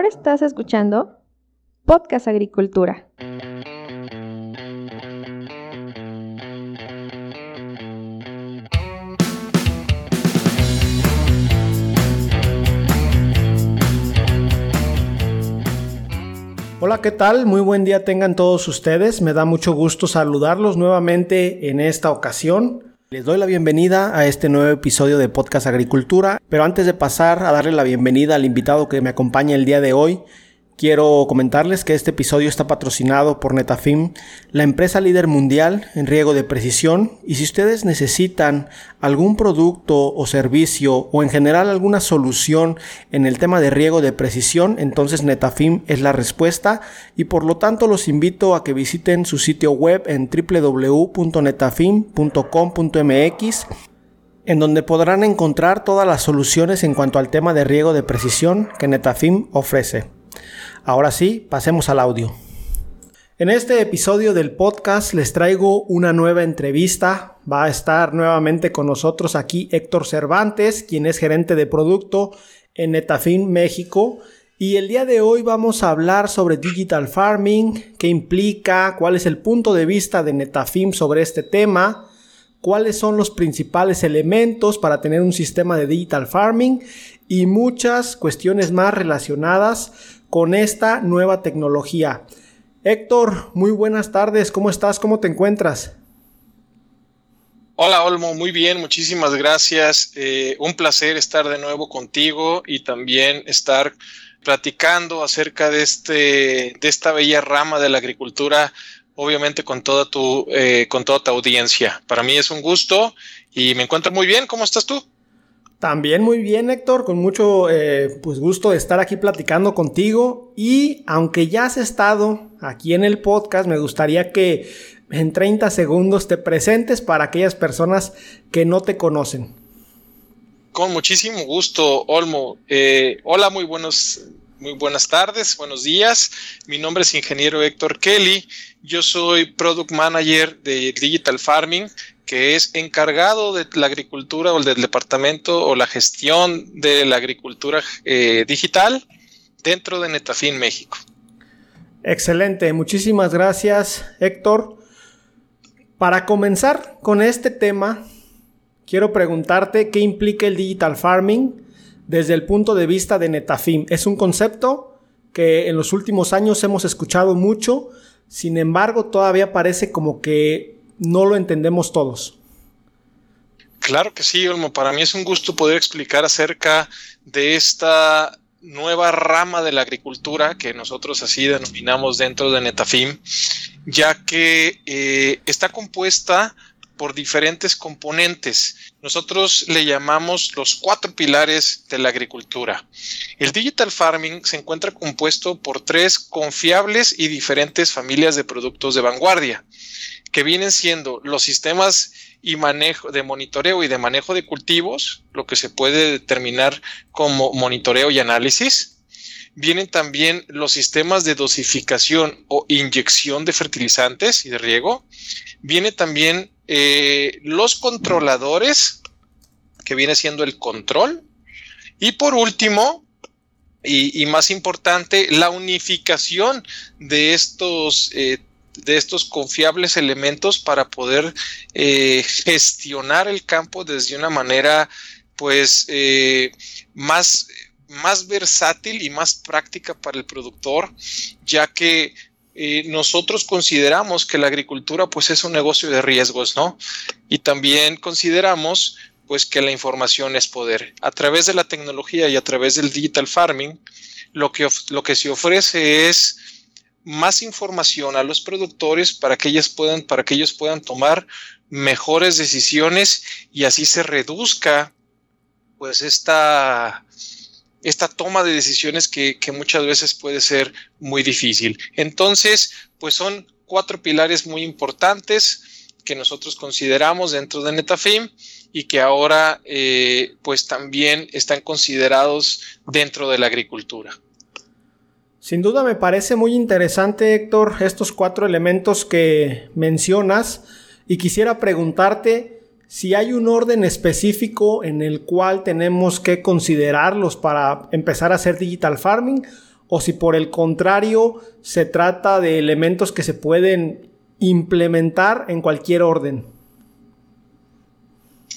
Ahora estás escuchando Podcast Agricultura. Hola, ¿qué tal? Muy buen día tengan todos ustedes. Me da mucho gusto saludarlos nuevamente en esta ocasión. Les doy la bienvenida a este nuevo episodio de Podcast Agricultura, pero antes de pasar a darle la bienvenida al invitado que me acompaña el día de hoy, Quiero comentarles que este episodio está patrocinado por Netafim, la empresa líder mundial en riego de precisión, y si ustedes necesitan algún producto o servicio o en general alguna solución en el tema de riego de precisión, entonces Netafim es la respuesta y por lo tanto los invito a que visiten su sitio web en www.netafim.com.mx en donde podrán encontrar todas las soluciones en cuanto al tema de riego de precisión que Netafim ofrece. Ahora sí, pasemos al audio. En este episodio del podcast les traigo una nueva entrevista. Va a estar nuevamente con nosotros aquí Héctor Cervantes, quien es gerente de producto en Netafin México. Y el día de hoy vamos a hablar sobre digital farming, qué implica, cuál es el punto de vista de Netafim sobre este tema, cuáles son los principales elementos para tener un sistema de digital farming y muchas cuestiones más relacionadas con esta nueva tecnología. Héctor, muy buenas tardes, ¿cómo estás? ¿Cómo te encuentras? Hola Olmo, muy bien, muchísimas gracias. Eh, un placer estar de nuevo contigo y también estar platicando acerca de, este, de esta bella rama de la agricultura, obviamente con toda, tu, eh, con toda tu audiencia. Para mí es un gusto y me encuentro muy bien. ¿Cómo estás tú? También muy bien, Héctor, con mucho eh, pues gusto de estar aquí platicando contigo. Y aunque ya has estado aquí en el podcast, me gustaría que en 30 segundos te presentes para aquellas personas que no te conocen. Con muchísimo gusto, Olmo. Eh, hola, muy buenos, muy buenas tardes, buenos días. Mi nombre es ingeniero Héctor Kelly. Yo soy Product Manager de Digital Farming que es encargado de la agricultura o del departamento o la gestión de la agricultura eh, digital dentro de Netafin México. Excelente, muchísimas gracias Héctor. Para comenzar con este tema, quiero preguntarte qué implica el digital farming desde el punto de vista de Netafim. Es un concepto que en los últimos años hemos escuchado mucho, sin embargo todavía parece como que no lo entendemos todos. Claro que sí, Olmo. Para mí es un gusto poder explicar acerca de esta nueva rama de la agricultura que nosotros así denominamos dentro de Netafim, ya que eh, está compuesta por diferentes componentes. Nosotros le llamamos los cuatro pilares de la agricultura. El digital farming se encuentra compuesto por tres confiables y diferentes familias de productos de vanguardia que vienen siendo los sistemas y manejo de monitoreo y de manejo de cultivos, lo que se puede determinar como monitoreo y análisis. Vienen también los sistemas de dosificación o inyección de fertilizantes y de riego. Viene también eh, los controladores, que viene siendo el control. Y por último, y, más importante, la unificación de estos eh, de estos confiables elementos para poder eh, gestionar el campo desde una manera pues eh, más, más versátil y más práctica para el productor, ya que eh, nosotros consideramos que la agricultura pues es un negocio de riesgos, ¿no? Y también consideramos pues que la información es poder. A través de la tecnología y a través del digital farming, lo que, lo que se ofrece es más información a los productores para que ellos puedan, para que ellos puedan tomar mejores decisiones y así se reduzca pues esta, esta toma de decisiones que, que muchas veces puede ser muy difícil. Entonces, pues son cuatro pilares muy importantes que nosotros consideramos dentro de Netafim y que ahora eh, pues también están considerados dentro de la agricultura. Sin duda me parece muy interesante, Héctor, estos cuatro elementos que mencionas y quisiera preguntarte si hay un orden específico en el cual tenemos que considerarlos para empezar a hacer digital farming o si por el contrario se trata de elementos que se pueden implementar en cualquier orden.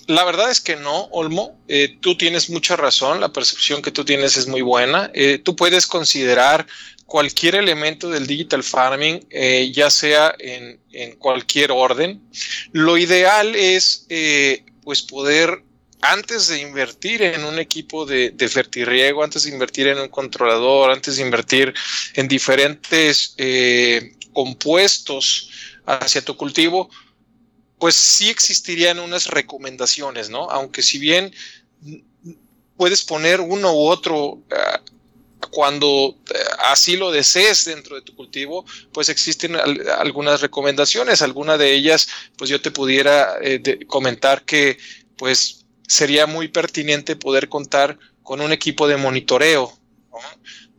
La verdad es que no, Olmo. Eh, tú tienes mucha razón, la percepción que tú tienes es muy buena. Eh, tú puedes considerar cualquier elemento del digital farming, eh, ya sea en, cualquier orden. Lo ideal es pues poder, antes de invertir en un equipo de, de fertirriego, antes de invertir en un controlador, antes de invertir en diferentes compuestos hacia tu cultivo, pues sí existirían unas recomendaciones, ¿no? Aunque si bien puedes poner uno u otro ah, cuando eh, así lo desees dentro de tu cultivo, pues existen algunas recomendaciones. Alguna de ellas, pues yo te pudiera eh, comentar que pues sería muy pertinente poder contar con un equipo de monitoreo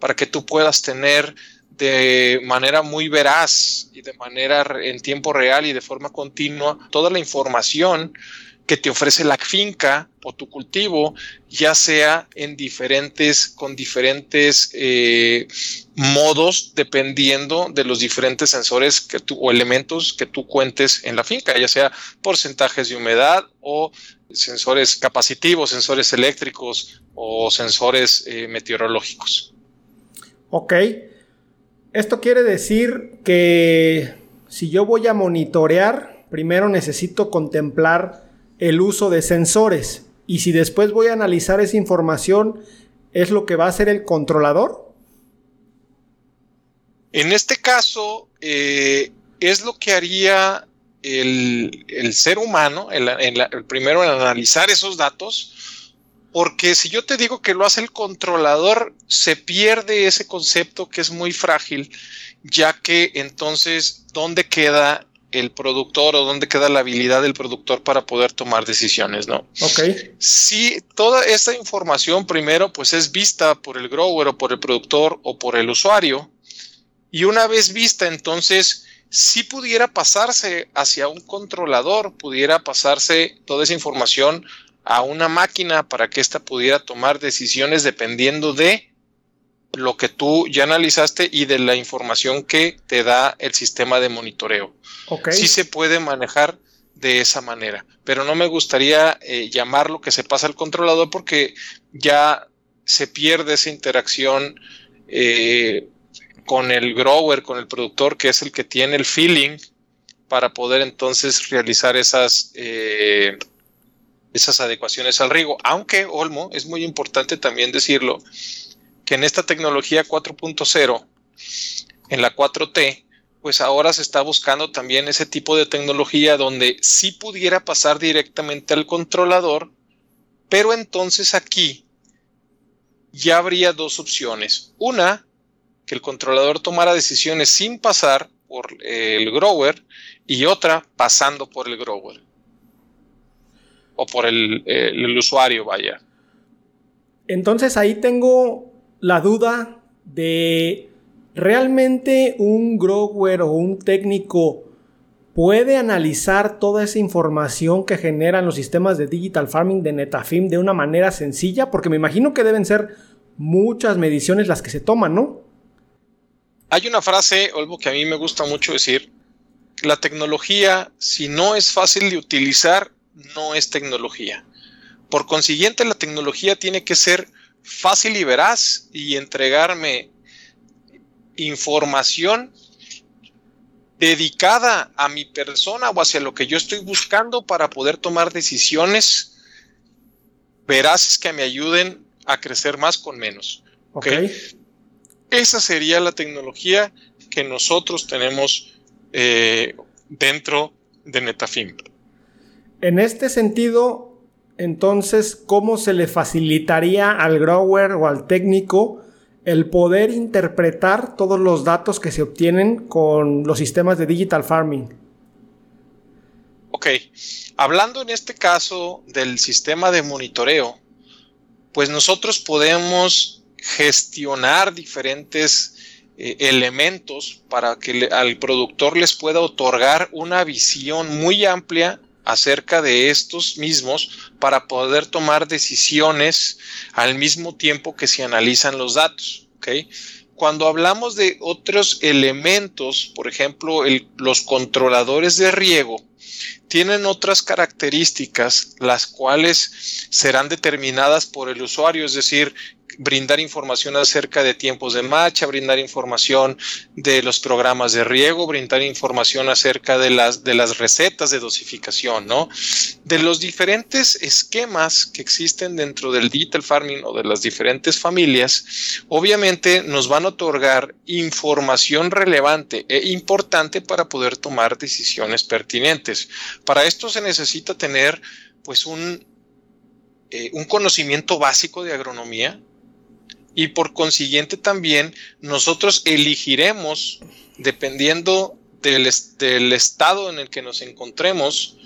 para que tú puedas tener de manera muy veraz y de manera en tiempo real y de forma continua toda la información que te ofrece la finca o tu cultivo, ya sea en diferentes, con diferentes eh, modos, dependiendo de los diferentes sensores que tú, o elementos que tú cuentes en la finca, ya sea porcentajes de humedad o sensores capacitivos, sensores eléctricos o sensores eh, meteorológicos. Ok. Esto quiere decir que si yo voy a monitorear, primero necesito contemplar el uso de sensores. Y si después voy a analizar esa información, ¿es lo que va a hacer el controlador? En este caso, eh, es lo que haría el, ser humano, el, el, primero en analizar esos datos, porque si yo te digo que lo hace el controlador, se pierde ese concepto que es muy frágil, ya que entonces, ¿dónde queda el productor o dónde queda la habilidad del productor para poder tomar decisiones, ¿no? Ok. Si toda esta información primero pues es vista por el grower o por el productor o por el usuario, y una vez vista, entonces si pudiera pasarse hacia un controlador, pudiera pasarse toda esa información a una máquina para que ésta pudiera tomar decisiones dependiendo de lo que tú ya analizaste y de la información que te da el sistema de monitoreo. Sí se puede manejar de esa manera, pero no me gustaría eh, llamarlo que se pasa al controlador porque ya se pierde esa interacción eh, con el grower, con el productor, que es el que tiene el feeling para poder entonces realizar esas eh, esas adecuaciones al riego. Aunque, Olmo, es muy importante también decirlo, que en esta tecnología 4.0, en la 4T, pues ahora se está buscando también ese tipo de tecnología donde sí pudiera pasar directamente al controlador, pero entonces aquí ya habría dos opciones. Una, que el controlador tomara decisiones sin pasar por el grower y otra pasando por el grower o por el, usuario, vaya. Entonces ahí tengo la duda de realmente un grower o un técnico puede analizar toda esa información que generan los sistemas de digital farming de Netafim de una manera sencilla, porque me imagino que deben ser muchas mediciones las que se toman, ¿no? Hay una frase, Olvo, que a mí me gusta mucho decir, la tecnología, si no es fácil de utilizar, no es tecnología. Por consiguiente, la tecnología tiene que ser fácil y veraz y entregarme información dedicada a mi persona o hacia lo que yo estoy buscando para poder tomar decisiones veraces que me ayuden a crecer más con menos. Esa sería la tecnología que nosotros tenemos eh, dentro de Netafim. En este sentido, entonces, ¿cómo se le facilitaría al grower o al técnico el poder interpretar todos los datos que se obtienen con los sistemas de digital farming? Ok, hablando en este caso del sistema de monitoreo, pues nosotros podemos gestionar diferentes eh, elementos para que al productor les pueda otorgar una visión muy amplia acerca de estos mismos para poder tomar decisiones al mismo tiempo que se analizan los datos. cuando hablamos de otros elementos, por ejemplo, los controladores de riego, tienen otras características, las cuales serán determinadas por el usuario, es decir, brindar información acerca de tiempos de marcha, brindar información de los programas de riego, brindar información acerca de las, de las recetas de dosificación, ¿no? De los diferentes esquemas que existen dentro del digital farming o de las diferentes familias, obviamente nos van a otorgar información relevante e importante para poder tomar decisiones pertinentes. Para esto se necesita tener pues un, eh, un conocimiento básico de agronomía, y por consiguiente también nosotros elegiremos, dependiendo del, del, estado en el que nos encontremos,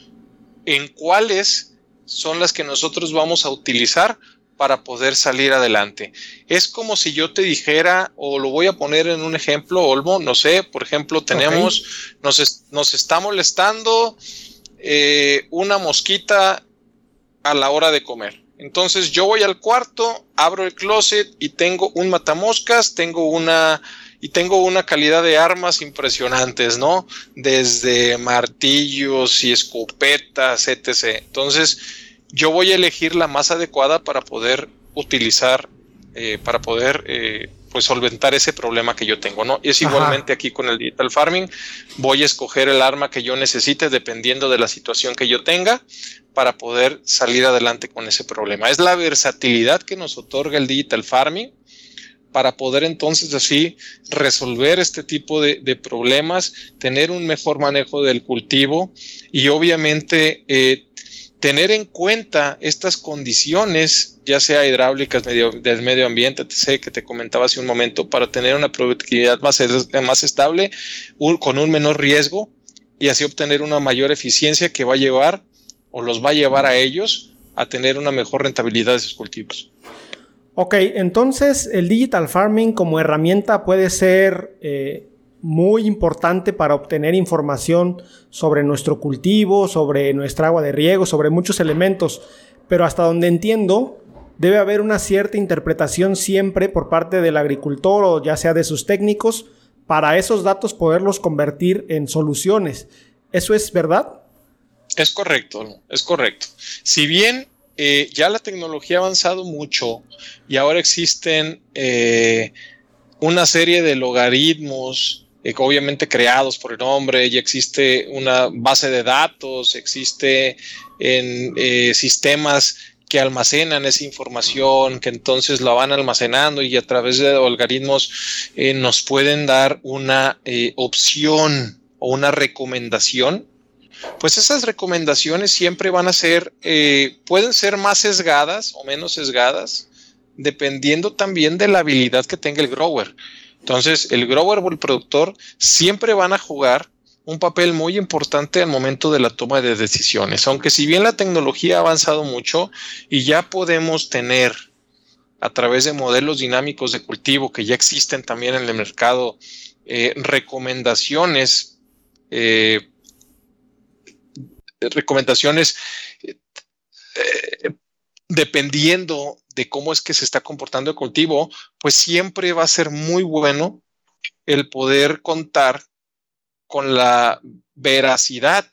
en cuáles son las que nosotros vamos a utilizar para poder salir adelante. Es como si yo te dijera, o lo voy a poner en un ejemplo, Olmo, no sé, por ejemplo, tenemos, nos, nos, está molestando eh, una mosquita a la hora de comer. Entonces yo voy al cuarto, abro el closet y tengo un matamoscas, tengo una y tengo una calidad de armas impresionantes, ¿no? Desde martillos y escopetas, etc. Entonces yo voy a elegir la más adecuada para poder utilizar, eh, para poder eh, pues solventar ese problema que yo tengo, ¿no? Y es igualmente aquí con el digital farming, voy a escoger el arma que yo necesite dependiendo de la situación que yo tenga para poder salir adelante con ese problema. Es la versatilidad que nos otorga el digital farming para poder entonces así resolver este tipo de, problemas, tener un mejor manejo del cultivo y obviamente eh, tener en cuenta estas condiciones, ya sea hidráulicas del medio ambiente, sé que te comentaba hace un momento, para tener una productividad más, más estable, con un menor riesgo y así obtener una mayor eficiencia que va a llevar o los va a llevar a ellos a tener una mejor rentabilidad de sus cultivos. Ok, entonces el digital farming como herramienta puede ser eh, muy importante para obtener información sobre nuestro cultivo, sobre nuestra agua de riego, sobre muchos elementos, pero hasta donde entiendo, debe haber una cierta interpretación siempre por parte del agricultor o ya sea de sus técnicos para esos datos poderlos convertir en soluciones. ¿Eso es verdad? Es correcto, es correcto. Si bien eh, ya la tecnología ha avanzado mucho y ahora existen eh, una serie de logaritmos eh, obviamente creados por el hombre, ya existe una base de datos, existe en eh, sistemas que almacenan esa información, que entonces la van almacenando y a través de algoritmos nos pueden dar una opción o una recomendación. Pues esas recomendaciones siempre van a ser, pueden ser más sesgadas o menos sesgadas, dependiendo también de la habilidad que tenga el grower. Entonces, el grower o el productor siempre van a jugar un papel muy importante al momento de la toma de decisiones. Aunque si bien la tecnología ha avanzado mucho y ya podemos tener a través de modelos dinámicos de cultivo que ya existen también en el mercado, eh, recomendaciones, eh, recomendaciones eh, dependiendo de cómo es que se está comportando el cultivo, pues siempre va a ser muy bueno el poder contar con la veracidad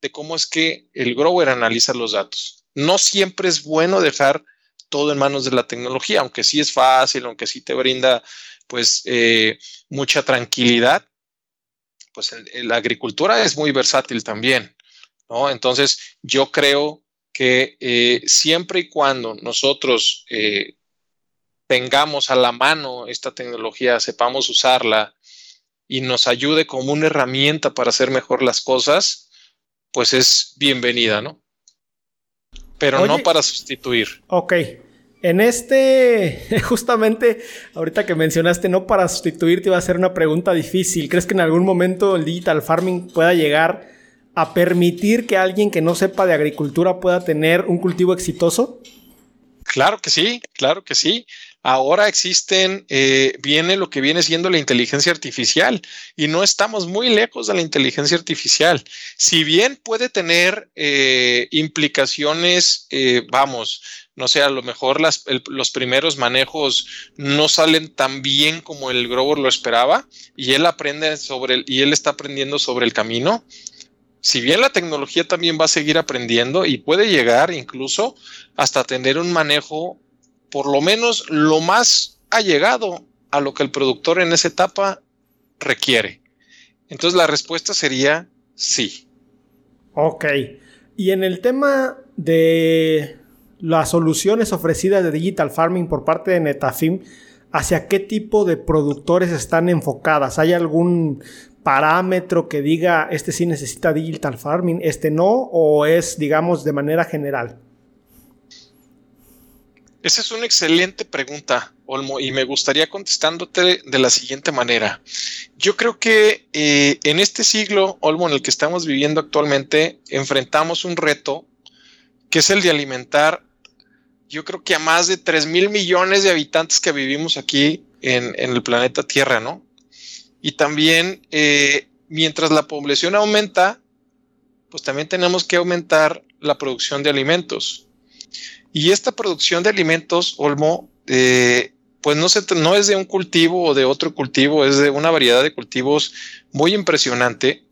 de cómo es que el grower analiza los datos. No siempre es bueno dejar todo en manos de la tecnología, aunque sí es fácil, aunque sí te brinda pues eh, mucha tranquilidad, pues la agricultura es muy versátil también, ¿no? Entonces yo creo que eh, siempre y cuando nosotros eh, tengamos a la mano esta tecnología, sepamos usarla y nos ayude como una herramienta para hacer mejor las cosas, pues es bienvenida, ¿no? Pero no para sustituir. Ok. En este, justamente, ahorita que mencionaste no para sustituir, te iba a hacer una pregunta difícil. ¿Crees que en algún momento el digital farming pueda llegar a permitir que alguien que no sepa de agricultura pueda tener un cultivo exitoso? Claro que sí, claro que sí. Ahora existen, eh, viene lo que viene siendo la inteligencia artificial y no estamos muy lejos de la inteligencia artificial. Si bien puede tener eh, implicaciones, eh, vamos, no sé, a lo mejor los primeros manejos no salen tan bien como el grower lo esperaba y él aprende sobre el, y él está aprendiendo sobre el camino. Si bien la tecnología también va a seguir aprendiendo y puede llegar incluso hasta tener un manejo por lo menos lo más allegado a lo que el productor en esa etapa requiere. Entonces la respuesta sería sí. Ok. Y en el tema de las soluciones ofrecidas de Digital Farming por parte de Netafim, ¿hacia qué tipo de productores están enfocadas? ¿Hay algún parámetro que diga este sí necesita Digital Farming, este no? ¿O es, digamos, de manera general? Esa es una excelente pregunta, Olmo, y me gustaría contestándote de la siguiente manera. Yo creo que eh, en este siglo, Olmo, en el que estamos viviendo actualmente, enfrentamos un reto que es el de alimentar, yo creo que a más de 3 mil millones de habitantes que vivimos aquí en, el planeta Tierra, ¿no? Y también, eh, mientras la población aumenta, pues también tenemos que aumentar la producción de alimentos. Y esta producción de alimentos, Olmo, eh, pues no, no es de un cultivo o de otro cultivo, es de una variedad de cultivos muy impresionante.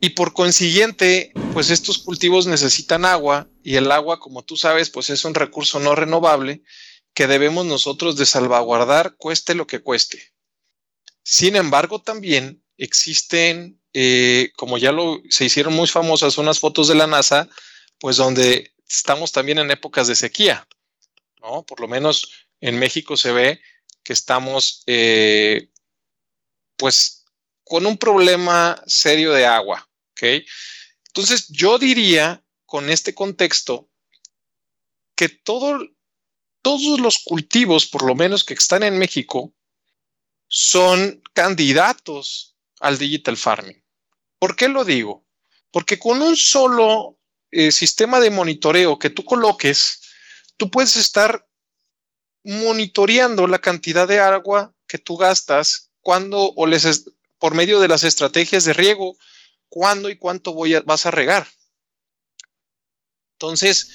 Y por consiguiente, pues estos cultivos necesitan agua y el agua, como tú sabes, pues es un recurso no renovable que debemos nosotros de salvaguardar cueste lo que cueste. Sin embargo, también existen, eh, como ya se hicieron muy famosas unas fotos de la NASA, pues donde estamos también en épocas de sequía, ¿no? Por lo menos en México se ve que estamos, eh, pues, con un problema serio de agua, ¿ok? Entonces, yo diría, con este contexto, que todo, todos los cultivos, por lo menos que están en México, son candidatos al digital farming. ¿Por qué lo digo? Porque con un solo eh, sistema de monitoreo que tú coloques, tú puedes estar monitoreando la cantidad de agua que tú gastas cuando o les por medio de las estrategias de riego, cuándo y cuánto voy vas a regar. Entonces,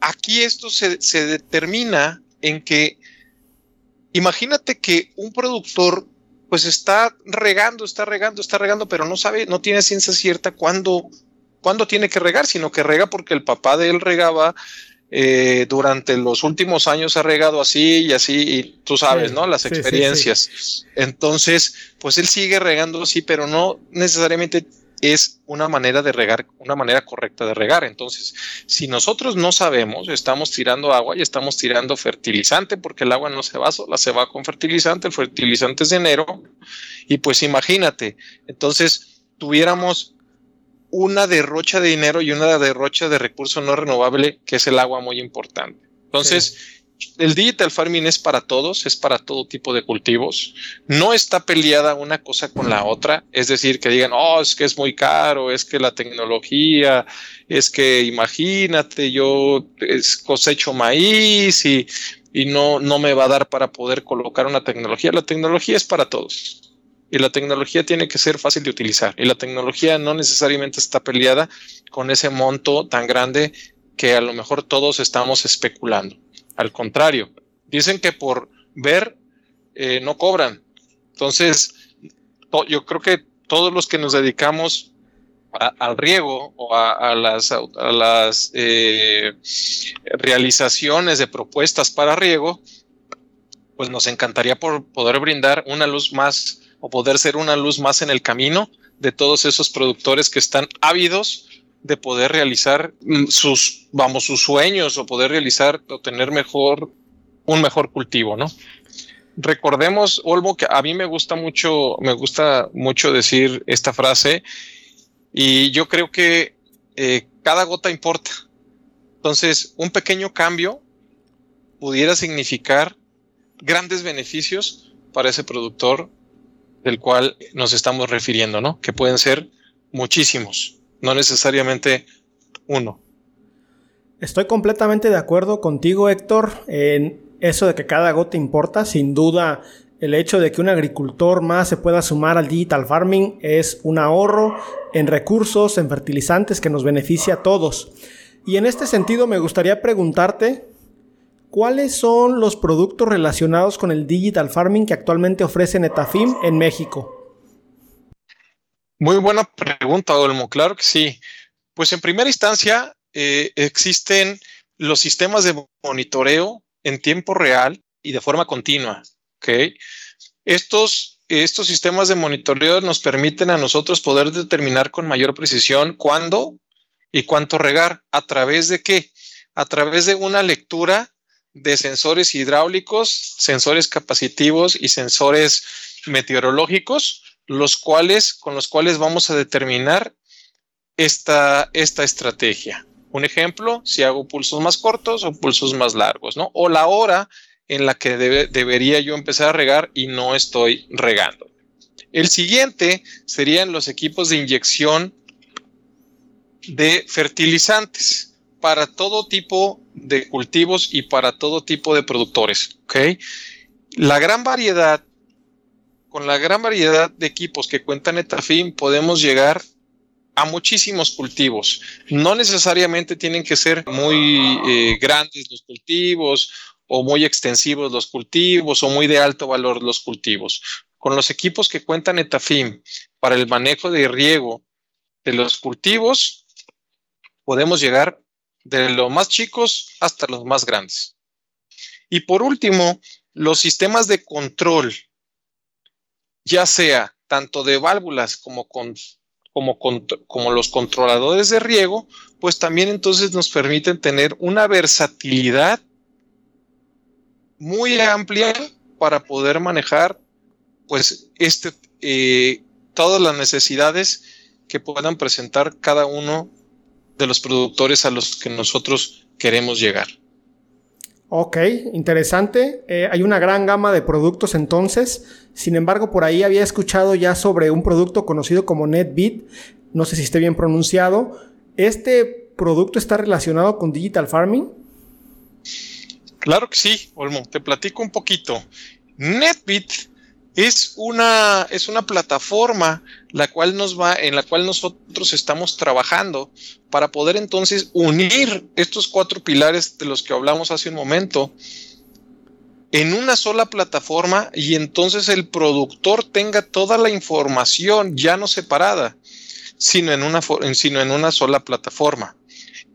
aquí esto se determina en que, imagínate que un productor pues está regando, está regando, está regando, pero no sabe, no tiene ciencia cierta cuándo cuándo tiene que regar, sino que rega porque el papá de él regaba eh, durante los últimos años ha regado así y así, y tú sabes, ¿no? Las experiencias. Entonces, pues él sigue regando así, pero no necesariamente es una manera de regar, una manera correcta de regar. Entonces, si nosotros no sabemos, estamos tirando agua y estamos tirando fertilizante, porque el agua no se va sola, se va con fertilizante, el fertilizante es de enero, y pues imagínate, entonces tuviéramos una derrocha de dinero y una derrocha de recurso no renovable, que es el agua muy importante. Entonces, el digital farming es para todos, es para todo tipo de cultivos. No está peleada una cosa con la otra, es decir, que digan, oh, es que es muy caro, es que la tecnología, es que imagínate, yo cosecho maíz y, y no, no me va a dar para poder colocar una tecnología. La tecnología es para todos y la tecnología tiene que ser fácil de utilizar y la tecnología no necesariamente está peleada con ese monto tan grande que a lo mejor todos estamos especulando. Al contrario, dicen que por ver eh, no cobran. Entonces, yo creo que todos los que nos dedicamos al riego o a, las, a las eh, realizaciones de propuestas para riego, pues nos encantaría por poder brindar una luz más o poder ser una luz más en el camino de todos esos productores que están ávidos de poder realizar mm, sus, vamos, sus sueños o poder realizar o tener mejor, un mejor cultivo, ¿no? Recordemos, Olmo, que a mí me gusta mucho, me gusta mucho decir esta frase y yo creo que eh, cada gota importa. Entonces, un pequeño cambio pudiera significar grandes beneficios para ese productor del cual nos estamos refiriendo, ¿no? Que pueden ser muchísimos, no necesariamente uno. Estoy completamente de acuerdo contigo, Héctor, en eso de que cada gota importa. Sin duda, el hecho de que un agricultor más se pueda sumar al digital farming es un ahorro en recursos, en fertilizantes que nos beneficia a todos. Y en este sentido me gustaría preguntarte, ¿cuáles son los productos relacionados con el digital farming que actualmente ofrece Netafim en México? Muy buena pregunta, Olmo. Claro que sí. Pues en primera instancia eh, existen los sistemas de monitoreo en tiempo real y de forma continua. ¿okay? Estos, estos sistemas de monitoreo nos permiten a nosotros poder determinar con mayor precisión cuándo y cuánto regar. ¿A través de qué? A través de una lectura de sensores hidráulicos, sensores capacitivos y sensores meteorológicos, los cuales, con los cuales vamos a determinar esta, esta estrategia. Un ejemplo, si hago pulsos más cortos o pulsos más largos, ¿no? O la hora en la que debería yo empezar a regar y no estoy regando. El siguiente serían los equipos de inyección de fertilizantes para todo tipo de cultivos y para todo tipo de productores. ¿okay? La gran variedad, con la gran variedad de equipos que cuenta Netafim, podemos llegar a muchísimos cultivos. No necesariamente tienen que ser muy eh, grandes los cultivos o muy extensivos los cultivos o muy de alto valor los cultivos. Con los equipos que cuentan Etafim para el manejo de riego de los cultivos, podemos llegar de los más chicos hasta los más grandes. Y por último, los sistemas de control, ya sea tanto de válvulas como, con, como, como los controladores de riego, pues también entonces nos permiten tener una versatilidad muy amplia para poder manejar pues este eh, todas las necesidades que puedan presentar cada uno de los productores a los que nosotros queremos llegar. Ok, interesante. Eh, hay una gran gama de productos entonces. Sin embargo, por ahí había escuchado ya sobre un producto conocido como NetBeat. No sé si esté bien pronunciado. ¿Este producto está relacionado con Digital Farming? Claro que sí, Olmo, te platico un poquito. NetBit es una, es una plataforma la cual nos va, en la cual nosotros estamos trabajando para poder entonces unir estos cuatro pilares de los que hablamos hace un momento en una sola plataforma y entonces el productor tenga toda la información ya no separada, sino en una, sino en una sola plataforma.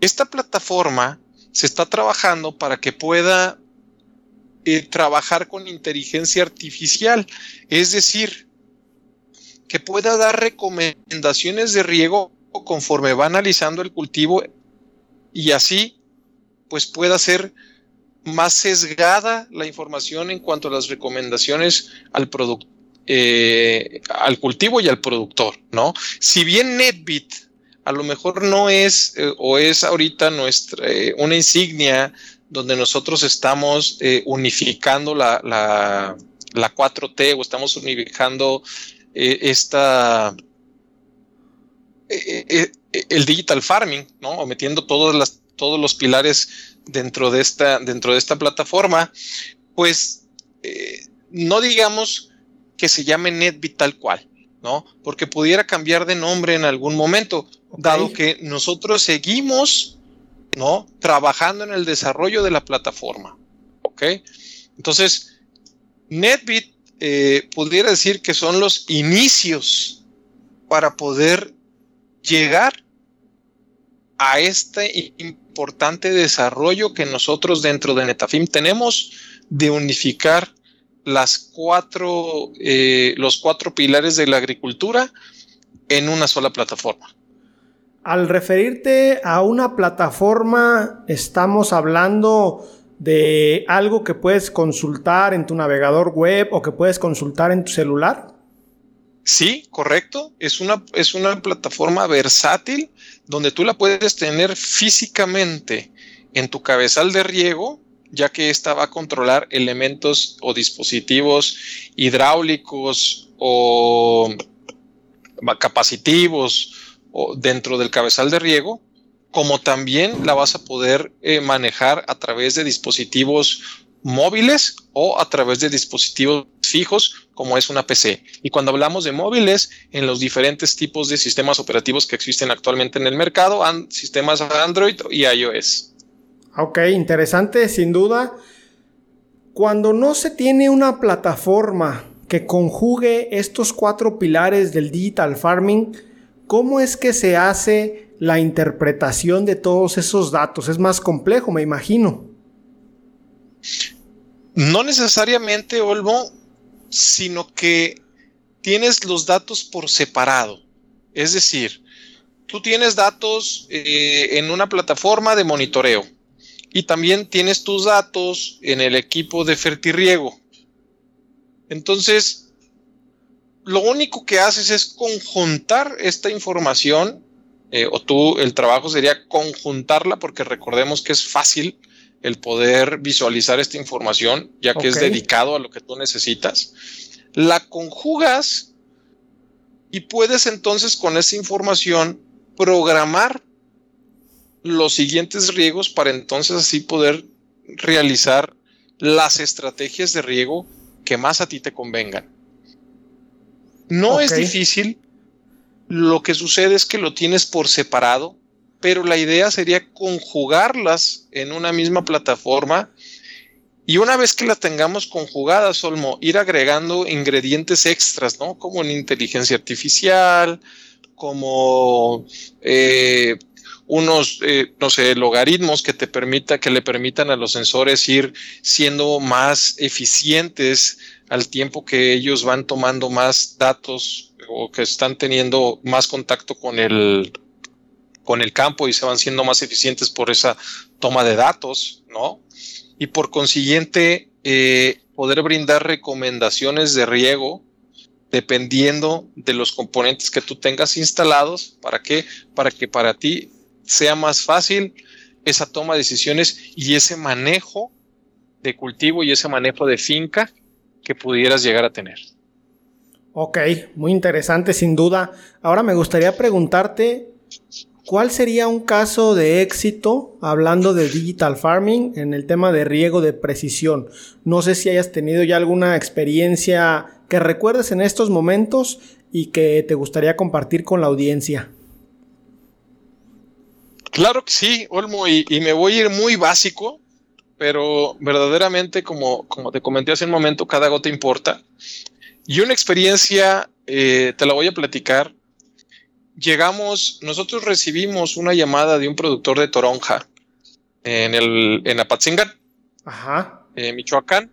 Esta plataforma se está trabajando para que pueda eh, trabajar con inteligencia artificial, es decir, que pueda dar recomendaciones de riego conforme va analizando el cultivo y así pues pueda ser más sesgada la información en cuanto a las recomendaciones al producto. Eh, al cultivo y al productor, ¿no? Si bien NetBit a lo mejor no es eh, o es ahorita nuestra una insignia donde nosotros estamos eh, unificando la, la, 4T o estamos unificando esta el digital farming, ¿no? O metiendo todas las, todos los pilares dentro de esta, dentro de esta plataforma, pues no digamos que se llame NetBit tal cual, ¿no? Porque pudiera cambiar de nombre en algún momento dado que nosotros seguimos, ¿no? Trabajando en el desarrollo de la plataforma, ¿ok? Entonces, NetBit eh, pudiera decir que son los inicios para poder llegar a este importante desarrollo que nosotros dentro de Netafim tenemos de unificar cuatro, eh, los cuatro pilares de la agricultura en una sola plataforma. Al referirte a una plataforma, estamos hablando de algo que puedes consultar en tu navegador web o que puedes consultar en tu celular. Sí, correcto. Es una, es una plataforma versátil donde tú la puedes tener físicamente en tu cabezal de riego, ya que esta va a controlar elementos o dispositivos hidráulicos o capacitivos dentro del cabezal de riego, como también la vas a poder eh, manejar a través de dispositivos móviles o a través de dispositivos fijos como es una PC. Y cuando hablamos de móviles, en los diferentes tipos de sistemas operativos que existen actualmente en el mercado, sistemas Android y iOS. Ok, interesante, sin duda. Cuando no se tiene una plataforma que conjugue estos cuatro pilares del digital farming, ¿cómo es que se hace la interpretación de todos esos datos? Es más complejo, me imagino. No necesariamente, Olmo, sino que tienes los datos por separado. Es decir, tú tienes datos eh, en una plataforma de monitoreo y también tienes tus datos en el equipo de fertirriego. Entonces, lo único que haces es conjuntar esta información, eh, o tú, el trabajo sería conjuntarla, porque recordemos que es fácil el poder visualizar esta información, ya que es dedicado a lo que tú necesitas. La conjugas y puedes entonces con esa información programar los siguientes riegos para entonces así poder realizar las estrategias de riego que más a ti te convengan. No es difícil, lo que sucede es que lo tienes por separado pero la idea sería conjugarlas en una misma plataforma. Y una vez que las tengamos conjugadas, Olmo, ir agregando ingredientes extras, ¿no? Como en inteligencia artificial, como eh, unos, eh, no sé, logaritmos que te permita, que le permitan a los sensores ir siendo más eficientes al tiempo que ellos van tomando más datos o que están teniendo más contacto con el, con el campo y se van siendo más eficientes por esa toma de datos, ¿no? Y por consiguiente, eh, poder brindar recomendaciones de riego dependiendo de los componentes que tú tengas instalados. ¿Para qué? Para que para ti sea más fácil esa toma de decisiones y ese manejo de cultivo y ese manejo de finca que pudieras llegar a tener. Ok, muy interesante sin duda. Ahora me gustaría preguntarte ¿Cuál sería un caso de éxito hablando de digital farming en el tema de riego de precisión? No sé si hayas tenido ya alguna experiencia que recuerdes en estos momentos y que te gustaría compartir con la audiencia. Claro que sí, Olmo, y, me voy a ir muy básico, pero verdaderamente, como, como te comenté hace un momento, cada gota importa. Y una experiencia, eh, te la voy a platicar, llegamos, nosotros recibimos una llamada de un productor de toronja en, el, en Apatzingán, Ajá. Michoacán.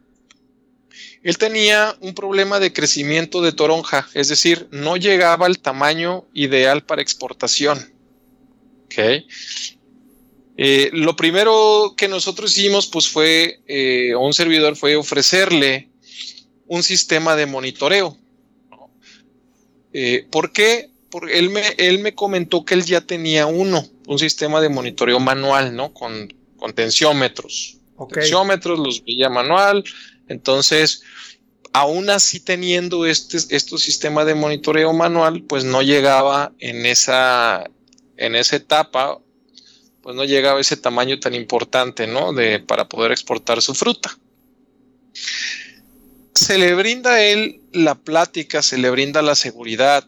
Él tenía un problema de crecimiento de toronja, es decir, no llegaba al tamaño ideal para exportación. Okay. Eh, lo primero que nosotros hicimos, pues fue, eh, un servidor fue ofrecerle un sistema de monitoreo. Eh, ¿Por qué? porque él me, él me comentó que él ya tenía uno, un sistema de monitoreo manual, ¿no? Con, con tensiómetros. Tensiómetros, los veía manual. Entonces, aún así teniendo este, este sistema de monitoreo manual, pues no llegaba en esa, en esa etapa, pues no llegaba a ese tamaño tan importante, ¿no? De, para poder exportar su fruta. Se le brinda a él la plática, se le brinda la seguridad,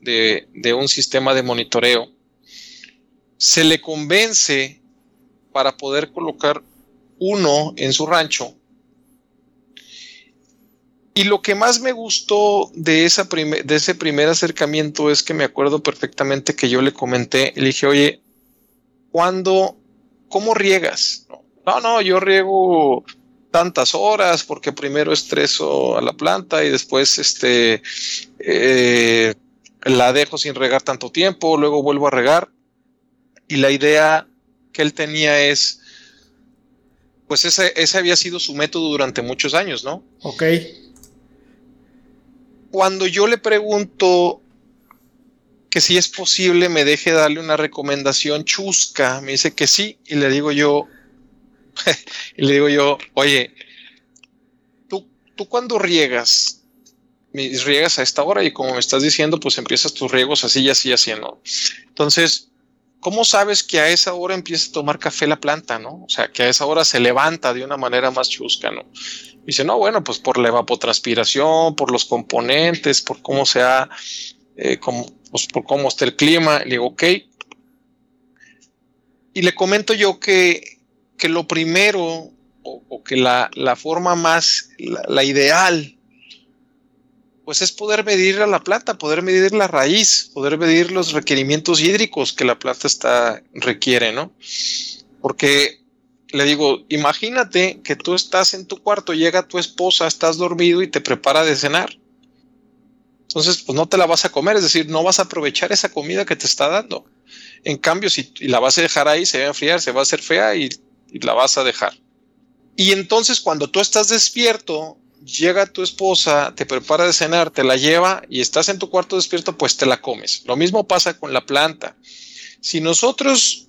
de, un sistema de monitoreo, se le convence para poder colocar uno en su rancho. Y lo que más me gustó de, esa de ese primer acercamiento es que me acuerdo perfectamente que yo le comenté, le dije, oye, ¿cuándo, cómo riegas? No, no, yo riego tantas horas porque primero estreso a la planta y después este eh, la dejo sin regar tanto tiempo, luego vuelvo a regar. Y la idea que él tenía es, pues ese, ese había sido su método durante muchos años, ¿no? Ok. Cuando yo le pregunto que si es posible me deje darle una recomendación chusca, me dice que sí, y le digo yo, y le digo yo, oye, tú, tú cuando riegas, riegas a esta hora y como me estás diciendo, pues empiezas tus riegos así y así haciendo. Entonces, ¿cómo sabes que a esa hora empieza a tomar café la planta, no? O sea, que a esa hora se levanta de una manera más chusca, ¿no? Dice, no, bueno, pues por la evapotranspiración, por los componentes, por cómo sea, eh, pues por cómo está el clima. Le digo, ok. Y le comento yo que, que lo primero, o, que la, forma más, la ideal pues es poder medir a la planta, poder medir la raíz, poder medir los requerimientos hídricos que la planta está, requiere, ¿no? Porque le digo, imagínate que tú estás en tu cuarto, llega tu esposa, estás dormido y te prepara de cenar. Entonces, pues no te la vas a comer, es decir, no vas a aprovechar esa comida que te está dando. En cambio, si la vas a dejar ahí, se va a enfriar, se va a hacer fea y, la vas a dejar. Y entonces, cuando tú estás despierto, llega tu esposa, te prepara de cenar, te la lleva y estás en tu cuarto despierto, pues te la comes. Lo mismo pasa con la planta. Si nosotros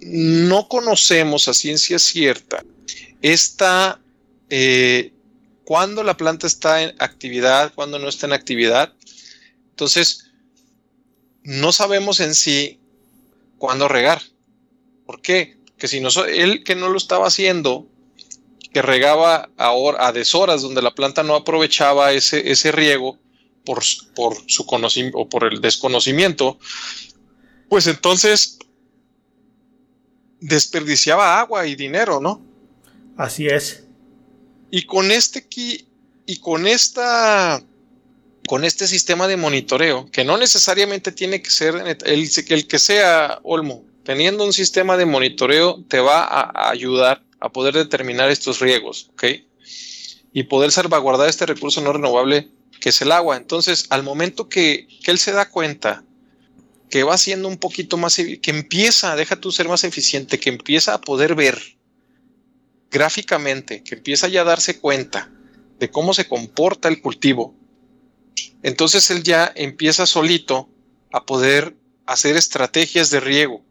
no conocemos a ciencia cierta esta, eh, cuando la planta está en actividad, cuando no está en actividad, entonces no sabemos en sí cuándo regar. ¿Por qué? Que si no, él que no lo estaba haciendo, que regaba a, a deshoras, donde la planta no aprovechaba ese, ese riego por, por su conocimiento o por el desconocimiento, pues entonces desperdiciaba agua y dinero, ¿no? Así es. Y con este y con esta con este sistema de monitoreo, que no necesariamente tiene que ser el, que sea Olmo, teniendo un sistema de monitoreo te va a ayudar a poder determinar estos riegos, ¿ok? Y poder salvaguardar este recurso no renovable que es el agua. Entonces, al momento que, él se da cuenta que va siendo un poquito más, que empieza, deja tú ser más eficiente, que empieza a poder ver gráficamente, que empieza ya a darse cuenta de cómo se comporta el cultivo, entonces él ya empieza solito a poder hacer estrategias de riego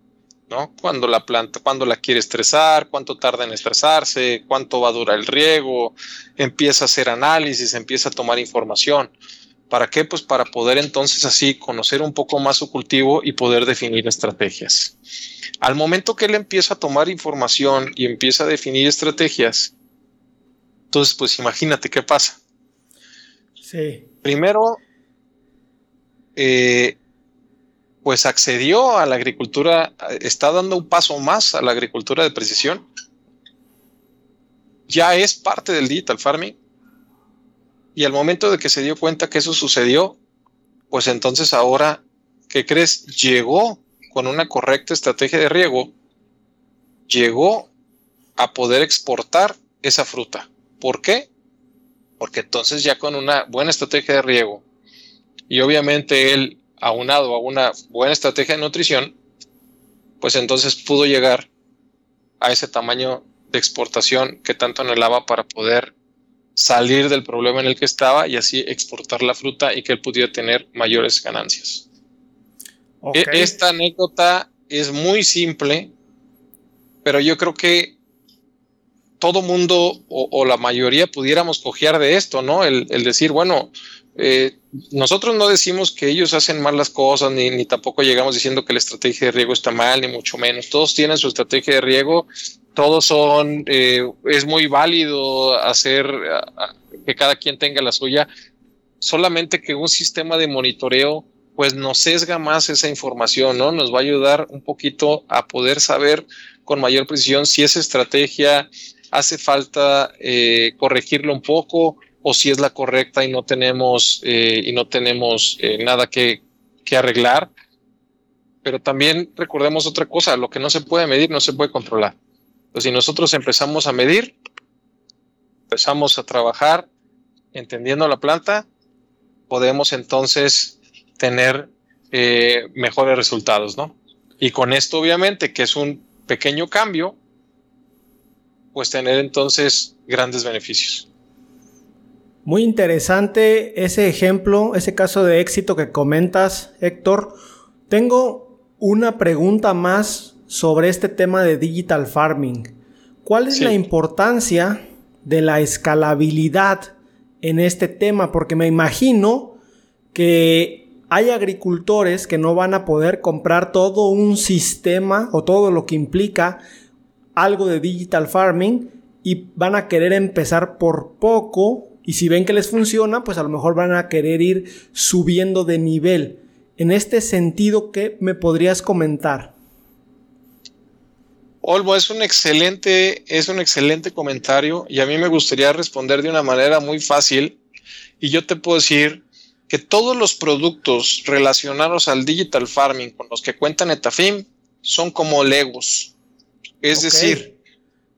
¿no? Cuando la planta, cuando la quiere estresar, cuánto tarda en estresarse, cuánto va a durar el riego, empieza a hacer análisis, empieza a tomar información. ¿Para qué? Pues para poder entonces así conocer un poco más su cultivo y poder definir estrategias. Al momento que él empieza a tomar información y empieza a definir estrategias, entonces pues imagínate qué pasa. Sí. Primero, eh, pues accedió a la agricultura, está dando un paso más a la agricultura de precisión. Ya es parte del digital farming. Y al momento de que se dio cuenta que eso sucedió, pues entonces ahora, ¿qué crees? Llegó con una correcta estrategia de riego, llegó a poder exportar esa fruta. ¿Por qué? Porque entonces ya con una buena estrategia de riego y obviamente él aunado a una buena estrategia de nutrición, pues entonces pudo llegar a ese tamaño de exportación que tanto anhelaba para poder salir del problema en el que estaba y así exportar la fruta y que él pudiera tener mayores ganancias. E-, esta anécdota es muy simple, pero yo creo que todo mundo o, la mayoría pudiéramos cojear de esto, ¿no? El, el decir, bueno, eh, nosotros no decimos que ellos hacen mal las cosas, ni, tampoco llegamos diciendo que la estrategia de riego está mal, ni mucho menos. Todos tienen su estrategia de riego, todos son, eh, es muy válido hacer que cada quien tenga la suya, solamente que un sistema de monitoreo pues nos sesga más esa información, ¿no? Nos va a ayudar un poquito a poder saber con mayor precisión si esa estrategia hace falta eh, corregirlo un poco o si es la correcta y no tenemos, eh, y no tenemos eh, nada que, arreglar. Pero también recordemos otra cosa, lo que no se puede medir no se puede controlar. Entonces, si nosotros empezamos a medir, empezamos a trabajar entendiendo la planta, podemos entonces tener eh, mejores resultados, ¿no? Y con esto, obviamente, que es un pequeño cambio, pues tener entonces grandes beneficios. Muy interesante ese ejemplo, ese caso de éxito que comentas, Héctor. Tengo una pregunta más sobre este tema de digital farming. ¿Cuál es la importancia de la escalabilidad en este tema? Porque me imagino que hay agricultores que no van a poder comprar todo un sistema o todo lo que implica algo de digital farming y van a querer empezar por poco y si ven que les funciona, pues a lo mejor van a querer ir subiendo de nivel. En este sentido, ¿qué me podrías comentar? Olmo, es un excelente, es un excelente comentario y a mí me gustaría responder de una manera muy fácil. Y yo te puedo decir que todos los productos relacionados al digital farming con los que cuenta Netafim son como Legos. Es decir,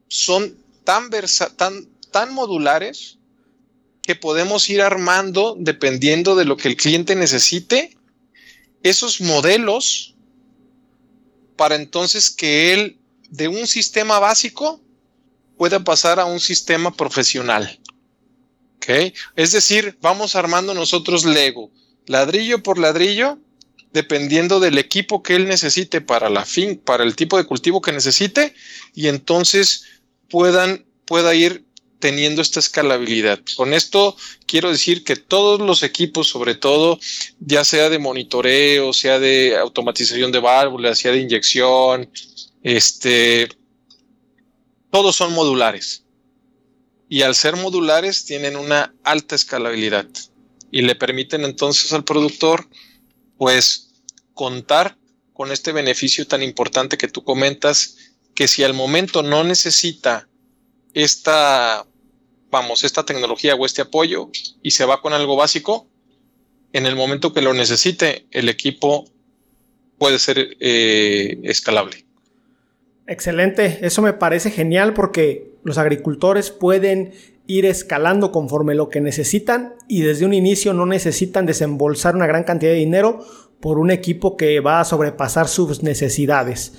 son tan, tan, tan modulares que podemos ir armando dependiendo de lo que el cliente necesite esos modelos para entonces que él de un sistema básico pueda pasar a un sistema profesional. Es decir, vamos armando nosotros Lego, ladrillo por ladrillo, dependiendo del equipo que él necesite para la fin, para el tipo de cultivo que necesite, y entonces puedan, pueda ir teniendo esta escalabilidad. Con esto quiero decir que todos los equipos, sobre todo, ya sea de monitoreo, sea de automatización de válvulas, sea de inyección, este, todos son modulares. Y al ser modulares tienen una alta escalabilidad y le permiten entonces al productor, pues, contar con este beneficio tan importante que tú comentas, que si al momento no necesita esta, vamos, esta tecnología o este apoyo y se va con algo básico, en el momento que lo necesite, el equipo puede ser eh, escalable. Excelente, eso me parece genial porque los agricultores pueden ir escalando conforme lo que necesitan y desde un inicio no necesitan desembolsar una gran cantidad de dinero por un equipo que va a sobrepasar sus necesidades.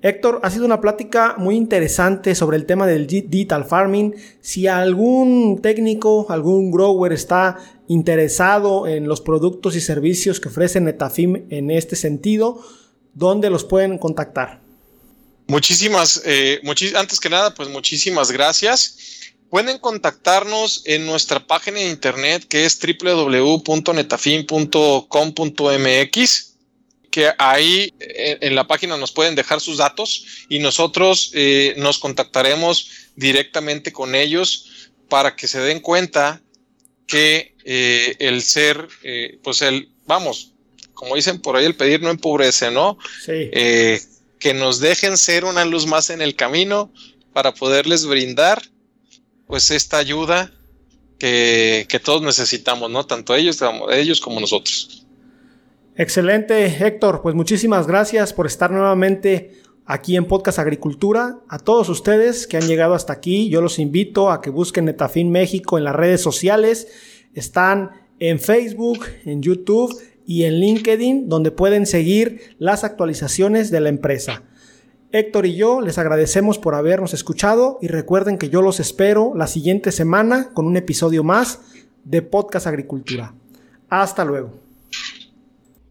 Héctor, ha sido una plática muy interesante sobre el tema del digital farming. Si algún técnico, algún grower está interesado en los productos y servicios que ofrece Netafim en este sentido, ¿dónde los pueden contactar? Muchísimas, eh, antes que nada, pues muchísimas gracias. Pueden contactarnos en nuestra página de internet que es www.netafim.com.mx que ahí eh, en la página nos pueden dejar sus datos y nosotros eh, nos contactaremos directamente con ellos para que se den cuenta que eh, el ser, pues el, vamos, como dicen por ahí, el pedir no empobrece, ¿no? Sí. que nos dejen ser una luz más en el camino para poderles brindar, pues, esta ayuda que, que todos necesitamos, ¿no? Tanto ellos, ellos como nosotros. Excelente, Héctor. Pues muchísimas gracias por estar nuevamente aquí en Podcast Agricultura. A todos ustedes que han llegado hasta aquí, yo los invito a que busquen Netafin México en las redes sociales. Están en Facebook, en YouTube y en LinkedIn, donde pueden seguir las actualizaciones de la empresa. Héctor y yo les agradecemos por habernos escuchado y recuerden que yo los espero la siguiente semana con un episodio más de Podcast Agricultura. Hasta luego.